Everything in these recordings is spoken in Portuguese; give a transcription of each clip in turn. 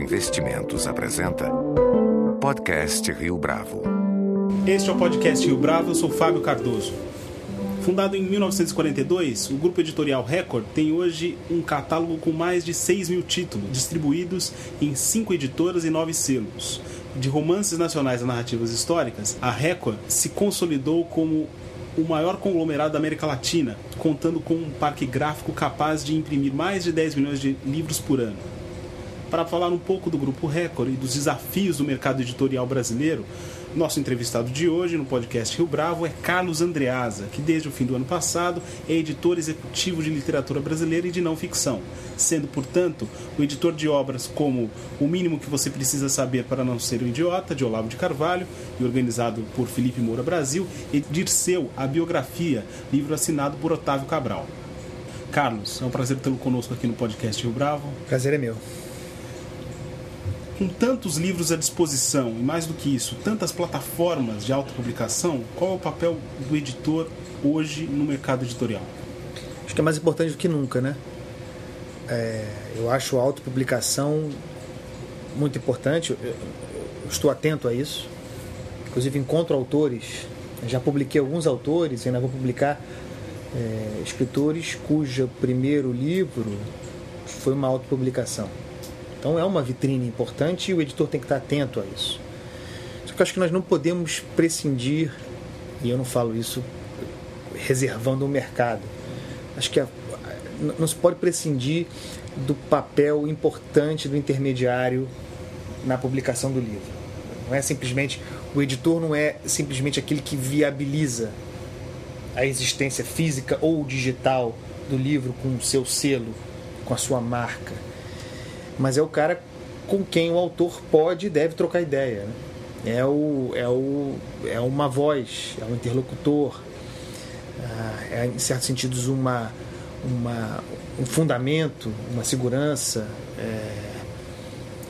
Investimentos apresenta Podcast Rio Bravo. Este é o podcast Rio Bravo, eu sou Fábio Cardoso. Fundado em 1942, o grupo editorial Record tem hoje um catálogo com mais de 6 mil títulos, distribuídos em cinco editoras e nove selos. De romances nacionais a narrativas históricas, a Record se consolidou como o maior conglomerado da América Latina, contando com um parque gráfico capaz de imprimir mais de 10 milhões de livros por ano. Para falar um pouco do Grupo Record e dos desafios do mercado editorial brasileiro, nosso entrevistado de hoje no podcast Rio Bravo é Carlos Andreasa, que desde o fim do ano passado é editor executivo de literatura brasileira e de não ficção, sendo, portanto, o editor de obras como O Mínimo que Você Precisa Saber para Não Ser um Idiota, de Olavo de Carvalho, e organizado por Felipe Moura Brasil, e Dirceu, a Biografia, livro assinado por Otávio Cabral. Carlos, é um prazer tê-lo conosco aqui no podcast Rio Bravo. Prazer é meu com tantos livros à disposição e mais do que isso, tantas plataformas de autopublicação, qual é o papel do editor hoje no mercado editorial? Acho que é mais importante do que nunca, né? É, eu acho a autopublicação muito importante, eu, estou atento a isso. Inclusive encontro autores, já publiquei alguns autores, ainda vou publicar é, escritores cujo primeiro livro foi uma autopublicação. Então é uma vitrine importante e o editor tem que estar atento a isso. Só que eu acho que nós não podemos prescindir, e eu não falo isso reservando o mercado, acho que a, não se pode prescindir do papel importante do intermediário na publicação do livro. Não é simplesmente o editor não é simplesmente aquele que viabiliza a existência física ou digital do livro com o seu selo, com a sua marca mas é o cara com quem o autor pode e deve trocar ideia. Né? É, o, é, o, é uma voz, é um interlocutor, ah, é, em certos sentidos, uma, uma, um fundamento, uma segurança. É,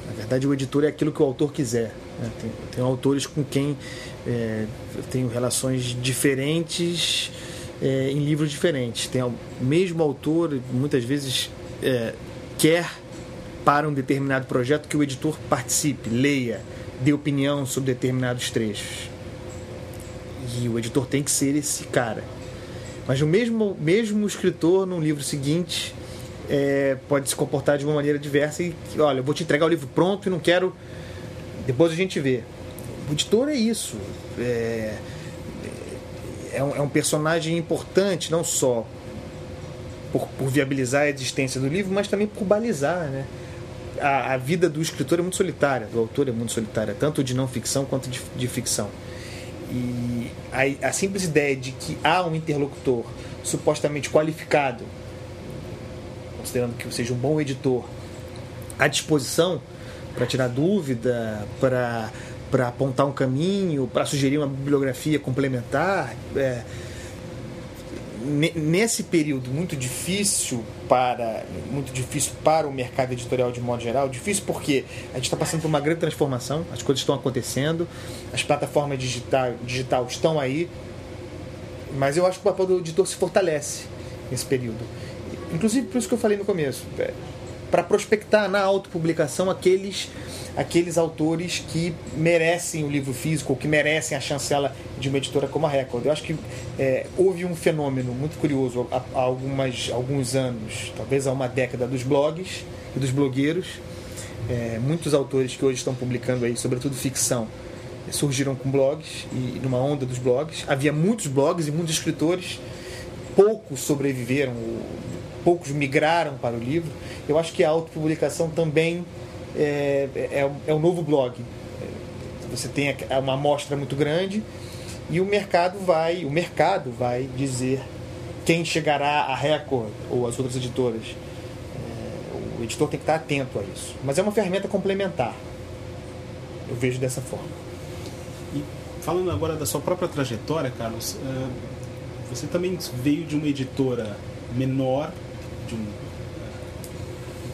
na verdade, o editor é aquilo que o autor quiser. Né? Tem, tem autores com quem é, eu tenho relações diferentes é, em livros diferentes. Tem o mesmo autor, muitas vezes, é, quer para um determinado projeto que o editor participe, leia, dê opinião sobre determinados trechos. E o editor tem que ser esse cara. Mas o mesmo, mesmo escritor, num livro seguinte, é, pode se comportar de uma maneira diversa e, olha, eu vou te entregar o livro pronto e não quero. Depois a gente vê. O editor é isso. É, é, um, é um personagem importante, não só por, por, viabilizar a existência do livro, mas também por balizar, né? A, a, vida do escritor é muito solitária, do autor é muito solitária, tanto de não ficção quanto de, de ficção. E a, a, simples ideia de que há um interlocutor supostamente qualificado, considerando que seja um bom editor, à disposição para tirar dúvida, para para apontar um caminho, para sugerir uma bibliografia complementar, é, nesse período muito difícil para muito difícil para o mercado editorial de modo geral difícil porque a gente está passando por uma grande transformação as coisas estão acontecendo as plataformas digital, digital estão aí mas eu acho que o papel do editor se fortalece nesse período. Inclusive por isso que eu falei no começo é, para prospectar na autopublicação aqueles aqueles autores que merecem o livro físico, ou que merecem a chancela de uma editora como a Record. Eu acho que é, houve um fenômeno muito curioso há, há algumas, alguns anos, talvez há uma década, dos blogs e dos blogueiros. É, muitos autores que hoje estão publicando aí, sobretudo ficção, surgiram com blogs e numa onda dos blogs. Havia muitos blogs e muitos escritores, poucos sobreviveram, poucos migraram para o livro. Eu acho que a autopublicação também é, é, é um novo blog. Você tem uma amostra muito grande e o mercado vai, o mercado vai dizer quem chegará à Record ou às outras editoras. É, o editor tem que estar atento a isso. Mas é uma ferramenta complementar. Eu vejo dessa forma. E falando agora da sua própria trajetória, Carlos, é, você também veio de uma editora menor, de um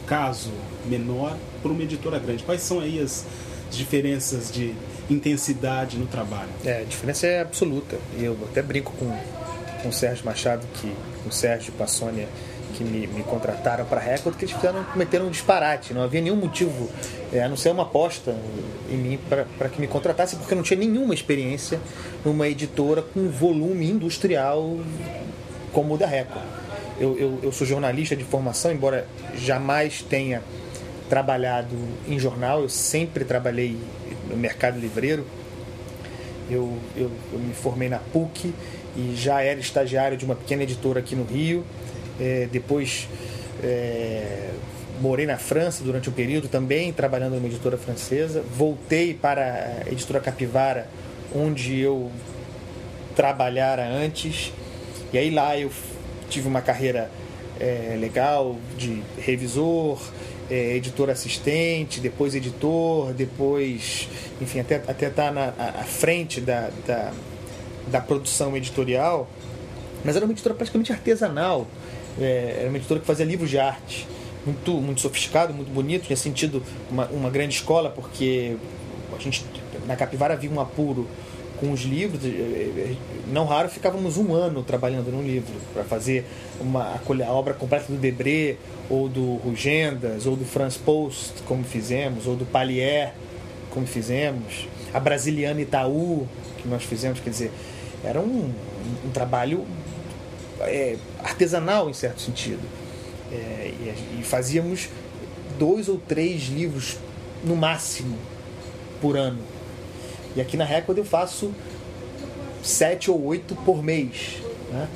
caso menor para uma editora grande. Quais são aí as diferenças de intensidade no trabalho? É, a diferença é absoluta. Eu até brinco com, com o Sérgio Machado, que, com o Sérgio Passônia, que me, me contrataram para a Record que eles fizeram, cometeram um disparate. Não havia nenhum motivo, é, a não ser uma aposta em mim para que me contratasse, porque eu não tinha nenhuma experiência numa editora com volume industrial como o da Record. Eu, eu, eu sou jornalista de formação, embora jamais tenha trabalhado em jornal, eu sempre trabalhei no mercado livreiro. Eu, eu, eu me formei na PUC e já era estagiário de uma pequena editora aqui no Rio. É, depois é, morei na França durante um período também, trabalhando numa editora francesa. Voltei para a editora Capivara, onde eu trabalhara antes. E aí lá eu tive uma carreira é, legal de revisor, é, editor assistente, depois editor, depois, enfim, até estar até tá na frente da, da, da, produção editorial. Mas era uma editora praticamente artesanal, é, era uma editora que fazia livros de arte, muito, muito sofisticado, muito bonito, tinha sentido uma, uma grande escola, porque a gente, na Capivara havia um apuro com os livros, eh, eh, não raro ficávamos um ano trabalhando num livro para fazer uma, a obra completa do Debré, ou do Rugendas, ou do Franz Post, como fizemos, ou do Palier, como fizemos, a Brasiliana Itaú, que nós fizemos, quer dizer, era um, um trabalho é, artesanal em certo sentido. É, e, e fazíamos dois ou três livros no máximo por ano e aqui na Record eu faço sete ou oito por mês. Né?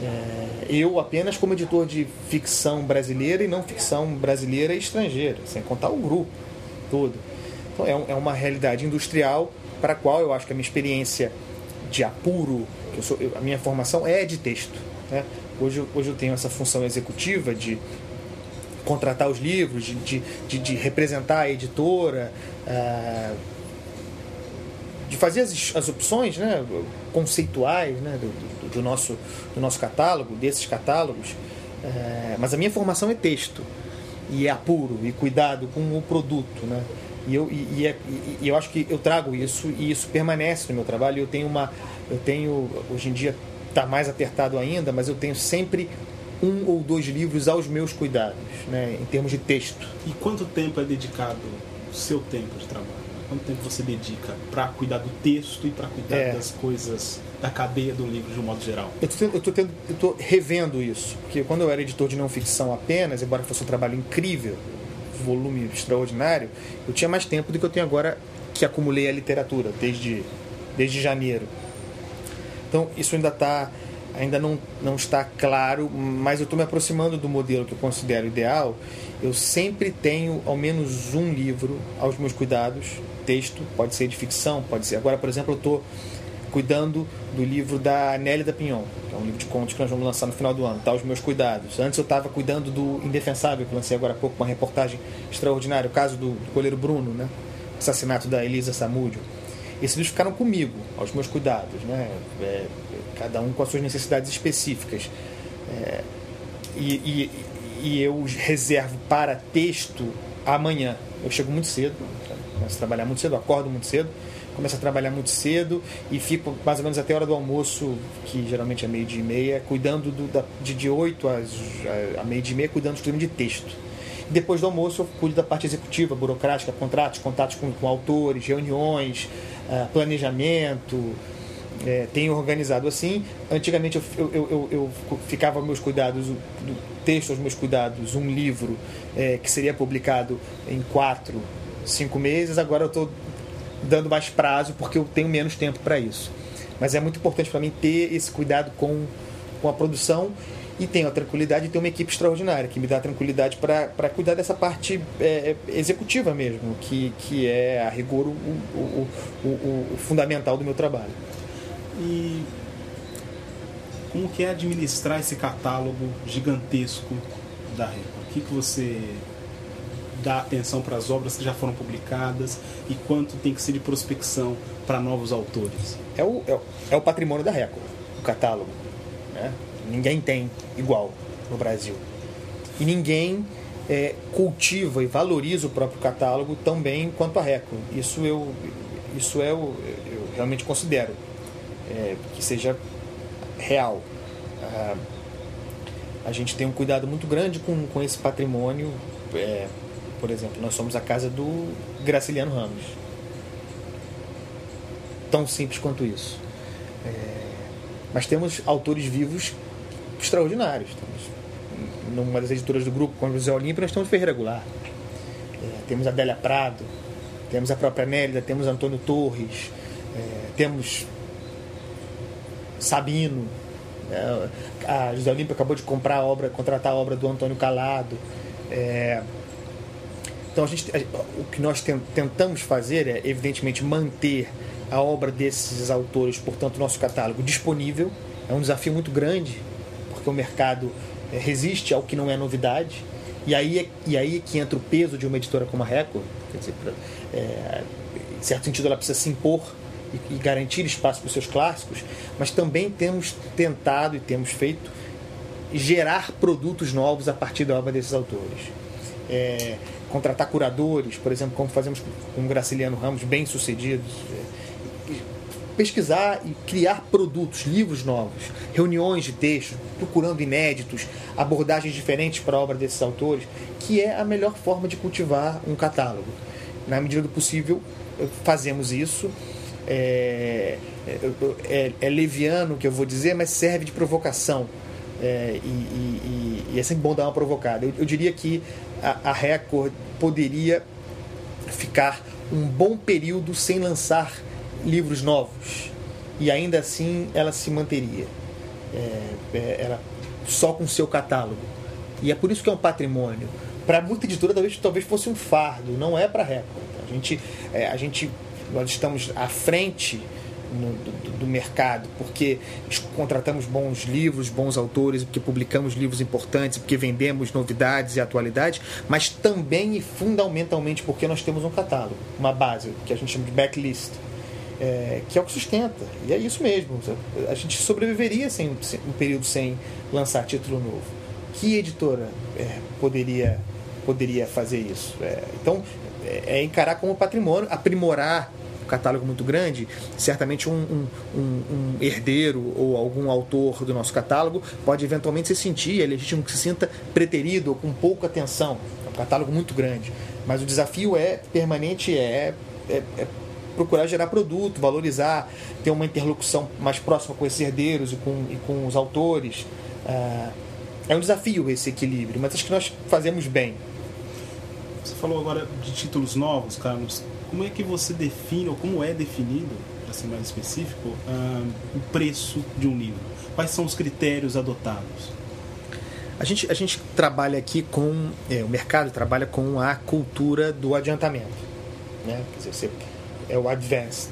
É, eu apenas como editor de ficção brasileira e não ficção brasileira e estrangeira, sem contar o grupo todo. Então é, é uma realidade industrial para a qual eu acho que a minha experiência de apuro, eu sou, eu, a minha formação é de texto. Né? Hoje, hoje eu tenho essa função executiva de contratar os livros, de, de, de, de representar a editora, uh, de fazer as, as opções né, conceituais né, do, do, do, nosso, do nosso catálogo, desses catálogos. É, mas a minha formação é texto, e é apuro, e cuidado com o produto. Né? E eu, e, e, é, e eu acho que eu trago isso, e isso permanece no meu trabalho. Eu tenho uma. Eu tenho, hoje em dia está mais apertado ainda, mas eu tenho sempre um ou dois livros aos meus cuidados, né, em termos de texto. E quanto tempo é dedicado o seu tempo de trabalho? Quanto tempo você dedica para cuidar do texto e para cuidar é. das coisas da cadeia do livro de um modo geral? Eu estou revendo isso, porque quando eu era editor de não ficção apenas, embora fosse um trabalho incrível, volume extraordinário, eu tinha mais tempo do que eu tenho agora que acumulei a literatura desde, desde janeiro. Então isso ainda está ainda não, não está claro, mas eu estou me aproximando do modelo que eu considero ideal. Eu sempre tenho ao menos um livro aos meus cuidados texto, pode ser de ficção, pode ser. Agora, por exemplo, eu estou cuidando do livro da Nelly da Pinhon, que é um livro de contos que nós vamos lançar no final do ano, tá? Os meus cuidados. Antes eu estava cuidando do Indefensável, que lancei agora há pouco, uma reportagem extraordinária, o caso do, do goleiro Bruno, né? O assassinato da Elisa Samúdio. Esses livros ficaram comigo, aos meus cuidados, né? É, cada um com as suas necessidades específicas. É, e, e, e eu reservo para texto amanhã. Eu chego muito cedo, Começo a trabalhar muito cedo, acordo muito cedo, começo a trabalhar muito cedo e fico mais ou menos até a hora do almoço, que geralmente é meio dia e meia, cuidando do, da, de, de 8 às, a, a meio dia e meia, cuidando do de texto. Depois do almoço eu cuido da parte executiva, burocrática, contratos, contatos com, com autores, reuniões, planejamento, é, tenho organizado assim. Antigamente eu, eu, eu, eu, ficava meus cuidados, do texto aos meus cuidados, um livro é, que seria publicado em quatro cinco meses, agora eu estou dando mais prazo porque eu tenho menos tempo para isso. Mas é muito importante para mim ter esse cuidado com, com a produção e tenho a tranquilidade de ter uma equipe extraordinária que me dá tranquilidade para cuidar dessa parte é, executiva mesmo, que, que é a rigor o, o, o, o, fundamental do meu trabalho. E como que é administrar esse catálogo gigantesco da Record? O que, que você dar atenção para as obras que já foram publicadas e quanto tem que ser de prospecção para novos autores? É o, é o, é o patrimônio da Record, o catálogo. Né? Ninguém tem igual no Brasil. E ninguém é, cultiva e valoriza o próprio catálogo tão bem quanto a Record. Isso eu, isso é eu, eu realmente considero é, que seja real. Ah, a gente tem um cuidado muito grande com, com esse patrimônio. É, por exemplo, nós somos a casa do Graciliano Ramos. Tão simples quanto isso. É, mas temos autores vivos extraordinários. Numa das editoras do grupo, com o José Olímpio, nós temos Ferreira Goulart. É, temos Adélia Prado, temos a própria Nélida, temos Antônio Torres, é, temos Sabino. É, a José Olímpio acabou de comprar a obra, contratar a obra do Antônio Calado. É, então a gente, o que nós tentamos fazer é, evidentemente, manter a obra desses autores, portanto, nosso catálogo disponível. É um desafio muito grande, porque o mercado é, resiste ao que não é novidade. E aí, é, e aí é que entra o peso de uma editora como a Record. Quer dizer, é, em certo sentido, ela precisa se impor e, e garantir espaço para os seus clássicos, mas também temos tentado e temos feito gerar produtos novos a partir da obra desses autores. É, contratar curadores, por exemplo, como fazemos com o Graciliano Ramos, bem sucedidos. É, pesquisar e criar produtos, livros novos, reuniões de textos, procurando inéditos, abordagens diferentes para a obra desses autores, que é a melhor forma de cultivar um catálogo. Na medida do possível, fazemos isso. É, é, é, é leviano o que eu vou dizer, mas serve de provocação. É, e, e, e, é sempre bom dar uma provocada. Eu, eu diria que a, a Record poderia ficar um bom período sem lançar livros novos. E ainda assim ela se manteria. É, é, ela só com seu catálogo. E é por isso que é um patrimônio. Para muita editora talvez talvez fosse um fardo. Não é para Record. A gente é, a gente nós estamos à frente no, do, do, mercado, porque contratamos bons livros, bons autores, porque publicamos livros importantes, porque vendemos novidades e atualidades, mas também e fundamentalmente porque nós temos um catálogo, uma base, que a gente chama de backlist, é, que é o que sustenta. E é isso mesmo. A gente sobreviveria sem, um período sem lançar título novo. Que editora é, poderia, poderia fazer isso? É, então, é, é encarar como patrimônio, aprimorar um catálogo muito grande, certamente um, um, um, um, herdeiro ou algum autor do nosso catálogo pode eventualmente se sentir, é legítimo que se sinta preterido ou com pouca atenção. É um catálogo muito grande. Mas o desafio é permanente, é, é, é procurar gerar produto, valorizar, ter uma interlocução mais próxima com esses herdeiros e com, e com os autores. É, é um desafio esse equilíbrio, mas acho que nós fazemos bem. Você falou agora de títulos novos, Carlos como é que você define, ou como é definido, para ser mais específico, uh, o preço de um livro? Quais são os critérios adotados? A gente, a gente trabalha aqui com. É, o mercado trabalha com a cultura do adiantamento. Né? Quer dizer, você, é o advance.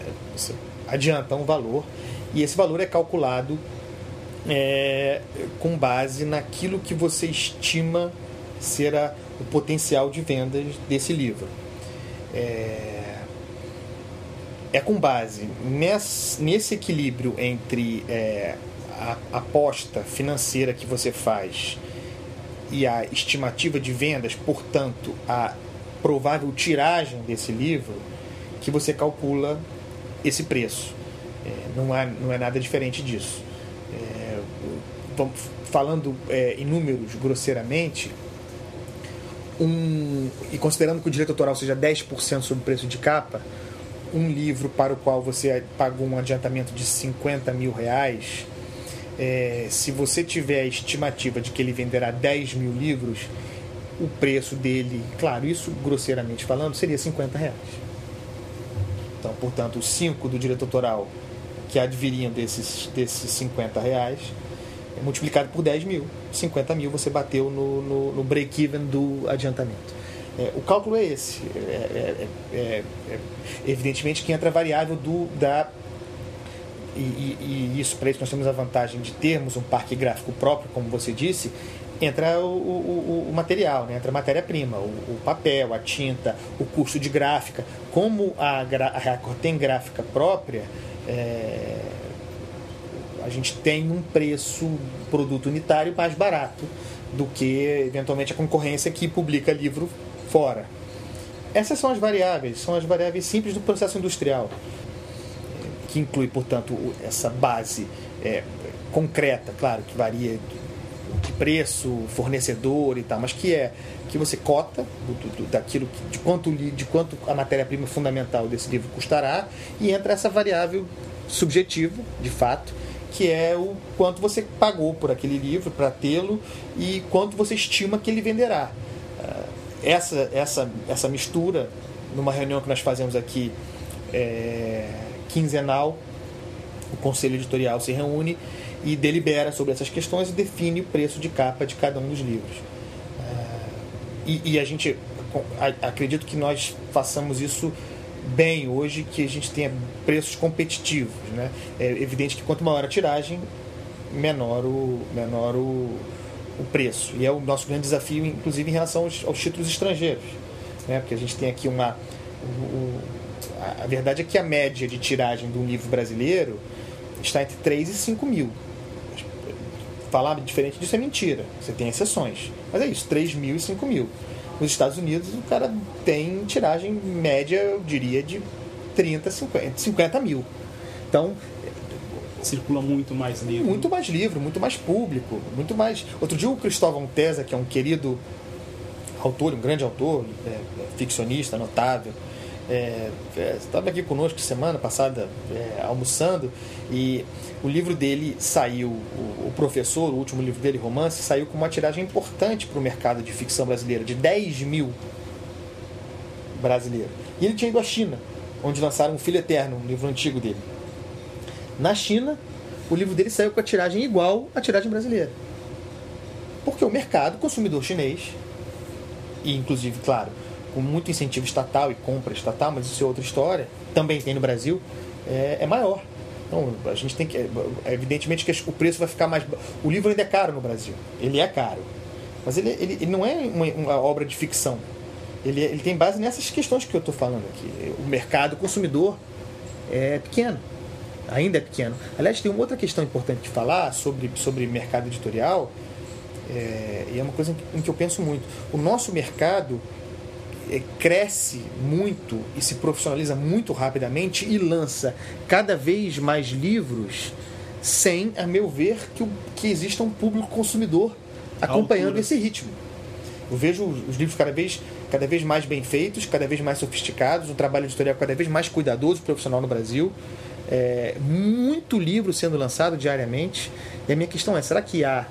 É, você adianta um valor e esse valor é calculado é, com base naquilo que você estima ser a, o potencial de vendas desse livro é, é com base nesse, nesse equilíbrio entre é, a aposta financeira que você faz e a estimativa de vendas, portanto, a provável tiragem desse livro, que você calcula esse preço. É, não, há, não é nada diferente disso. É, falando é, em números grosseiramente, um, e considerando que o direito autoral seja 10% sobre o preço de capa, um livro para o qual você pagou um adiantamento de 50 mil reais, é, se você tiver a estimativa de que ele venderá 10 mil livros, o preço dele, claro, isso grosseiramente falando, seria 50 reais. Então, portanto, os 5 do direito autoral que adviriam desses, desses 50 reais multiplicado por 10 mil. 50 mil você bateu no, no, no break-even do adiantamento. É, o cálculo é esse. É, é, é, é, é evidentemente que entra a variável do, da. E, e, e isso para isso nós temos a vantagem de termos um parque gráfico próprio, como você disse, entra o, o, o material, né? entra a matéria-prima, o, o, papel, a tinta, o custo de gráfica. Como a, a Record tem gráfica própria, é, a gente tem um preço produto unitário mais barato do que eventualmente a concorrência que publica livro fora. Essas são as variáveis, são as variáveis simples do processo industrial, que inclui, portanto, essa base é, concreta, claro, que varia preço, fornecedor e tal, mas que é que você cota do, do, daquilo que, de quanto de quanto a matéria-prima fundamental desse livro custará e entra essa variável subjetiva, de fato, que é o quanto você pagou por aquele livro para tê-lo e quanto você estima que ele venderá. Ah, essa, essa, essa mistura, numa reunião que nós fazemos aqui é, quinzenal, o conselho editorial se reúne e delibera sobre essas questões e define o preço de capa de cada um dos livros. Ah, e, e a gente acredito que nós façamos isso bem hoje que a gente tenha preços competitivos. Né? É evidente que quanto maior a tiragem, menor o, menor o, o preço. E é o nosso grande desafio, inclusive em relação aos, aos títulos estrangeiros. Né? Porque a gente tem aqui uma. O, a verdade é que a média de tiragem de um livro brasileiro está entre 3 e 5 mil. Falar diferente disso é mentira. Você tem exceções. Mas é isso, 3 mil e 5 mil. Nos Estados Unidos, o cara tem tiragem média, eu diria, de 30, 50, 50 mil. Então. Circula muito mais livro. Muito mais livro, muito mais público, muito mais. Outro dia o Cristóvão Tesa, que é um querido autor, um grande autor, é, é ficcionista, notável, é, é, estava aqui conosco semana passada é, almoçando e o livro dele saiu, o, o, Professor, o último livro dele, romance, saiu com uma tiragem importante para o mercado de ficção brasileira, de 10 mil brasileiros. E ele tinha ido à China, onde lançaram O Filho Eterno, um livro antigo dele. Na China, o livro dele saiu com a tiragem igual à tiragem brasileira. Porque o mercado, o consumidor chinês, e inclusive, claro, com muito incentivo estatal e compra estatal, mas isso é outra história, também tem no Brasil, é, é maior. Então, a gente tem que. É, evidentemente que o preço vai ficar mais. O livro ainda é caro no Brasil. Ele é caro. Mas ele, ele, ele não é uma, uma, obra de ficção. Ele, ele tem base nessas questões que eu estou falando aqui. O mercado consumidor é pequeno. Ainda é pequeno. Aliás, tem uma outra questão importante de falar sobre, sobre mercado editorial. É, e é uma coisa em que eu penso muito. O nosso mercado cresce muito e se profissionaliza muito rapidamente e lança cada vez mais livros sem, a meu ver, que, que exista um público consumidor acompanhando esse ritmo. Eu vejo os livros cada vez, cada vez mais bem feitos, cada vez mais sofisticados, um trabalho editorial cada vez mais cuidadoso e profissional no Brasil. É, muito livro sendo lançado diariamente. E a minha questão é: será que há,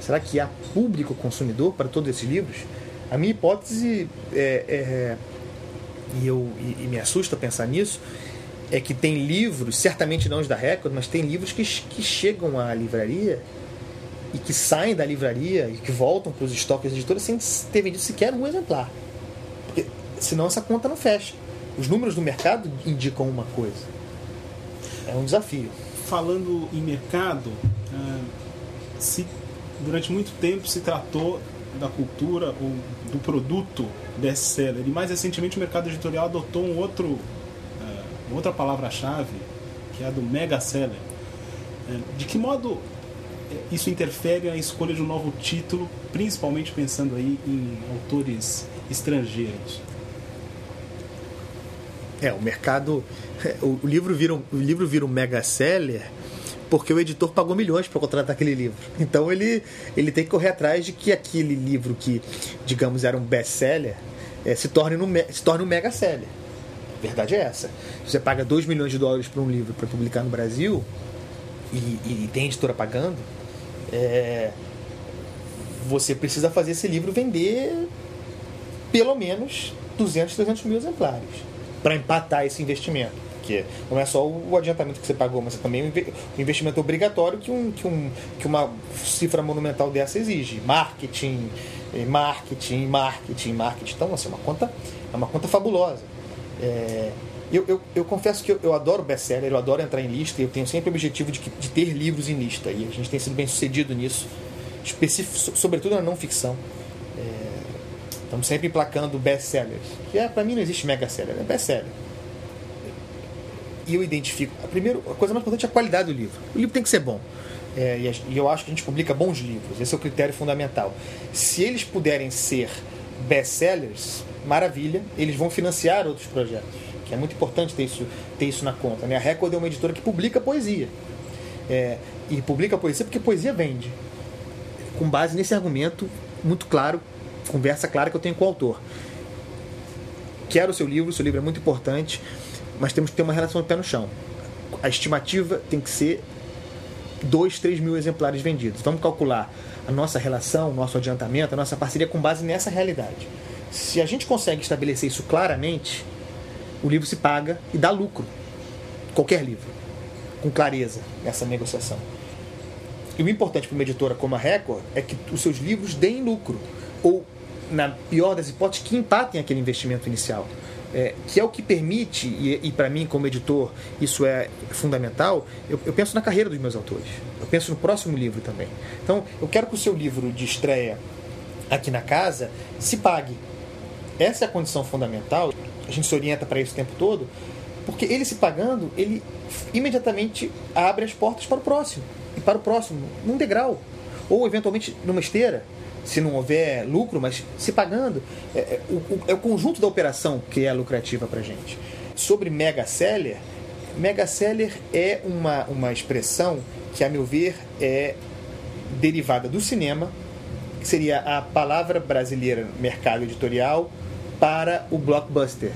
será que há público consumidor para todos esses livros? A minha hipótese, é, é e, eu, e, e, me assusta pensar nisso, é que tem livros, certamente não os da Record, mas tem livros que, que chegam à livraria e que saem da livraria e que voltam para os estoques editores sem ter vendido sequer um exemplar. Porque senão essa conta não fecha. Os números do mercado indicam uma coisa. É um desafio. Falando em mercado, ah, se durante muito tempo se tratou da cultura ou do produto best-seller. E mais recentemente o mercado editorial adotou um outro, uh, outra palavra-chave, que é a do mega-seller. Uh, de que modo eh, isso interfere na escolha de um novo título, principalmente pensando aí em autores estrangeiros? É, o mercado. O livro vira o livro vira um mega-seller porque o editor pagou milhões para contratar aquele livro. Então ele, ele tem que correr atrás de que aquele livro que, digamos, era um best-seller é, se, torne no, se torne um mega-seller. Verdade é essa. Você paga 2 milhões de dólares para um livro para publicar no Brasil e, e tem editora pagando, é, você precisa fazer esse livro vender pelo menos 200, 300 mil exemplares para empatar esse investimento. Porque não é só o adiantamento que você pagou, mas é também o investimento obrigatório que, um, que, um, que uma cifra monumental dessa exige. Marketing, eh, marketing, marketing, marketing. Então, assim, é uma conta, é uma conta fabulosa. É, eu, eu, eu, confesso que eu, eu adoro best-seller, eu adoro entrar em lista, eu tenho sempre o objetivo de, de ter livros em lista, e a gente tem sido bem sucedido nisso, sobretudo na não ficção. É, estamos sempre emplacando best-sellers, que é, para mim não existe mega-seller, é best-seller e eu identifico. A, primeira, a coisa mais importante é a qualidade do livro. O livro tem que ser bom. É, e, eu acho que a gente publica bons livros. Esse é o critério fundamental. Se eles puderem ser best-sellers, maravilha, eles vão financiar outros projetos. Que é muito importante ter isso, ter isso na conta. Né? A Record é uma editora que publica poesia. É, e publica poesia porque poesia vende. com base nesse argumento muito claro, conversa clara que eu tenho com o autor. Quero o seu livro, o seu livro é muito importante, mas temos que ter uma relação de pé no chão. A estimativa tem que ser 2, 3 mil exemplares vendidos. Vamos calcular a nossa relação, o nosso adiantamento, a nossa parceria com base nessa realidade. Se a gente consegue estabelecer isso claramente, o livro se paga e dá lucro. Qualquer livro. Com clareza nessa negociação. E o importante para uma editora como a Record é que os seus livros deem lucro. Ou, na pior das hipóteses, que empatem aquele investimento inicial. É, que é o que permite, e, e para mim, como editor, isso é fundamental. Eu, eu, penso na carreira dos meus autores. Eu penso no próximo livro também. Então, eu quero que o seu livro de estreia aqui na casa se pague. Essa é a condição fundamental. A gente se orienta para isso o tempo todo, porque ele se pagando, ele imediatamente abre as portas para o próximo e para o próximo, num degrau. Ou eventualmente numa esteira, se não houver lucro, mas se pagando. É, é, o, é o conjunto da operação que é lucrativa para gente. Sobre mega seller, mega seller é uma, uma expressão que, a meu ver, é derivada do cinema, que seria a palavra brasileira mercado editorial para o blockbuster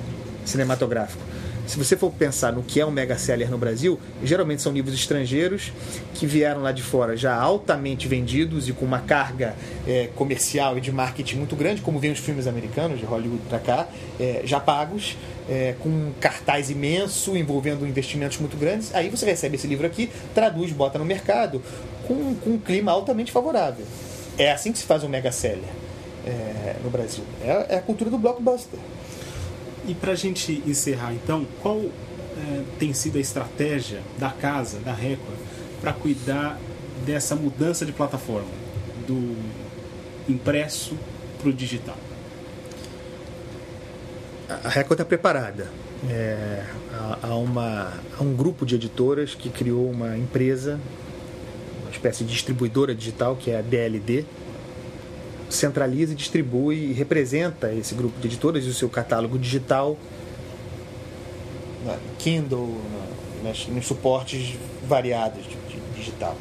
cinematográfico. Se você for pensar no que é um mega seller no Brasil, geralmente são livros estrangeiros que vieram lá de fora já altamente vendidos e com uma carga é, comercial e de marketing muito grande, como vem os filmes americanos de Hollywood para cá, é, já pagos, é, com um cartaz imenso, envolvendo investimentos muito grandes. Aí você recebe esse livro aqui, traduz, bota no mercado, com, com um clima altamente favorável. É assim que se faz um mega seller é, no Brasil. É, é a cultura do blockbuster. E para a gente encerrar, então, qual é, tem sido a estratégia da casa, da Record, para cuidar dessa mudança de plataforma, do impresso para o digital? A Record está preparada. É, há, uma, há um grupo de editoras que criou uma empresa, uma espécie de distribuidora digital, que é a DLD, centraliza distribui e representa esse grupo de editoras e o seu catálogo digital Kindle, nas, nos suportes variados de, de digital.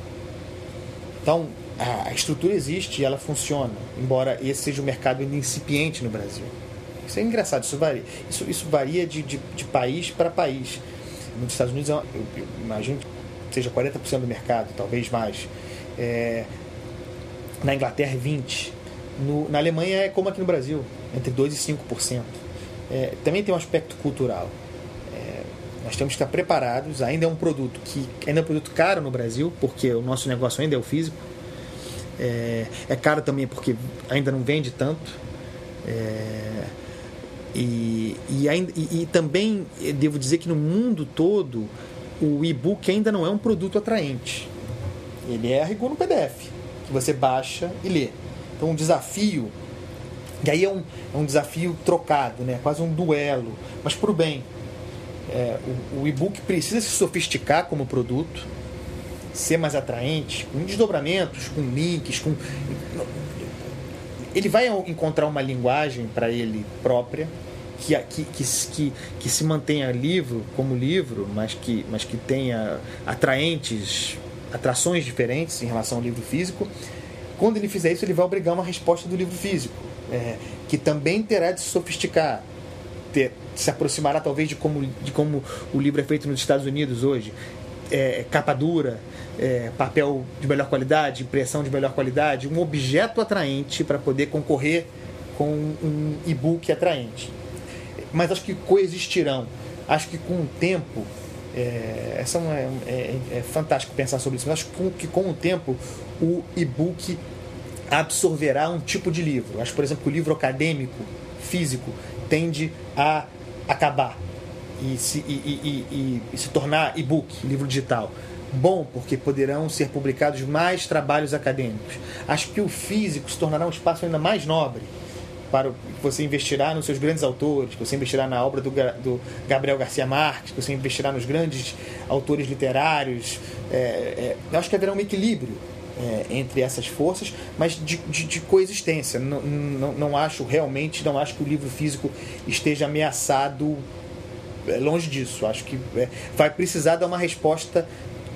Então, a, a, estrutura existe e ela funciona, embora esse seja um mercado ainda incipiente no Brasil. Isso é engraçado, isso varia, isso, isso varia de, de, de país para país. Nos Estados Unidos, eu, eu imagino que seja 40% do mercado, talvez mais. É, na Inglaterra, 20%. No, na Alemanha é como aqui no Brasil, entre 2% e 5%. É, também tem um aspecto cultural. É, nós temos que estar preparados. Ainda é um produto que ainda é um produto caro no Brasil, porque o nosso negócio ainda é o físico. É, é caro também porque ainda não vende tanto. É, e, e, ainda, e, e também devo dizer que no mundo todo o e-book ainda não é um produto atraente. Ele é rigor no PDF, que você baixa e lê. Então, um desafio. E aí é um, é um desafio trocado, né? quase um duelo, mas para o bem. É, o, o e-book precisa se sofisticar como produto, ser mais atraente, com desdobramentos, com links, com. Ele vai encontrar uma linguagem para ele própria, que, que, que, que, se mantenha livro como livro, mas que, mas que tenha atraentes, atrações diferentes em relação ao livro físico quando ele fizer isso, ele vai obrigar uma resposta do livro físico, é, que também terá de se sofisticar, ter, se aproximará talvez de como, de como o livro é feito nos Estados Unidos hoje. É, capa dura, é, papel de melhor qualidade, impressão de melhor qualidade, um objeto atraente para poder concorrer com um e-book atraente. Mas acho que coexistirão. Acho que com o tempo é, essa é, é, é, fantástico pensar sobre isso. Mas acho que com, o tempo o e-book absorverá um tipo de livro. Acho, por exemplo, que o livro acadêmico, físico, tende a acabar e se, e, e, e se tornar e-book, livro digital. Bom, porque poderão ser publicados mais trabalhos acadêmicos. Acho que o físico se tornará um espaço ainda mais nobre para você investirá nos seus grandes autores, que você investirá na obra do, do Gabriel Garcia Marques, que você investirá nos grandes autores literários. É, é, eu acho que haverá um equilíbrio é, entre essas forças, mas de, de, de coexistência. Não, não, não, acho realmente, não acho que o livro físico esteja ameaçado é, longe disso. Acho que é, vai precisar dar uma resposta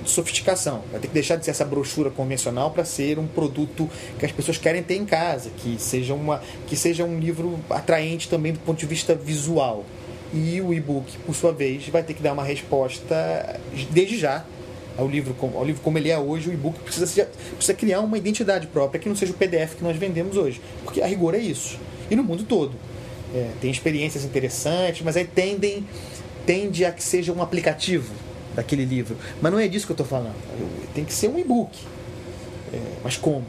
de sofisticação. Vai ter que deixar de ser essa brochura convencional para ser um produto que as pessoas querem ter em casa, que seja, uma, que seja um livro atraente também do ponto de vista visual. E o e-book, por sua vez, vai ter que dar uma resposta desde já ao livro, ao livro como ele é hoje. O e-book precisa, precisa criar uma identidade própria que não seja o PDF que nós vendemos hoje, porque a rigor é isso. E no mundo todo. É, tem experiências interessantes, mas aí tendem tende a que seja um aplicativo daquele livro. Mas não é disso que eu estou falando. Tem que ser um e-book. É, mas como?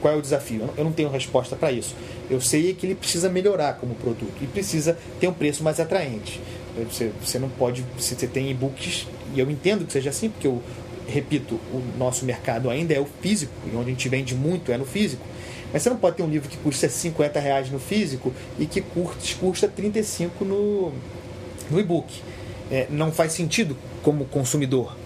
Qual é o desafio? Eu não tenho resposta para isso. Eu sei que ele precisa melhorar como produto e precisa ter um preço mais atraente. Você, você não pode. Você tem e-books, e eu entendo que seja assim, porque eu repito, o nosso mercado ainda é o físico, e onde a gente vende muito é no físico. Mas você não pode ter um livro que custa 50 reais no físico e que custa 35 no, no e-book. É, não faz sentido como consumidor.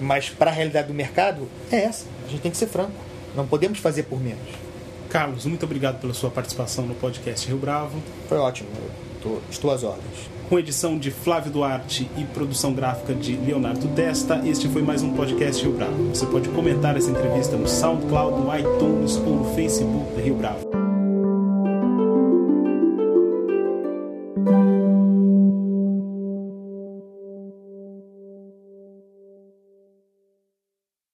Mas para a realidade do mercado, é essa. A gente tem que ser franco. Não podemos fazer por menos. Carlos, muito obrigado pela sua participação no podcast Rio Bravo. Foi ótimo. Tô, estou às ordens. Com edição de Flávio Duarte e produção gráfica de Leonardo Testa, este foi mais um podcast Rio Bravo. Você pode comentar essa entrevista no SoundCloud, no iTunes ou no Facebook da Rio Bravo.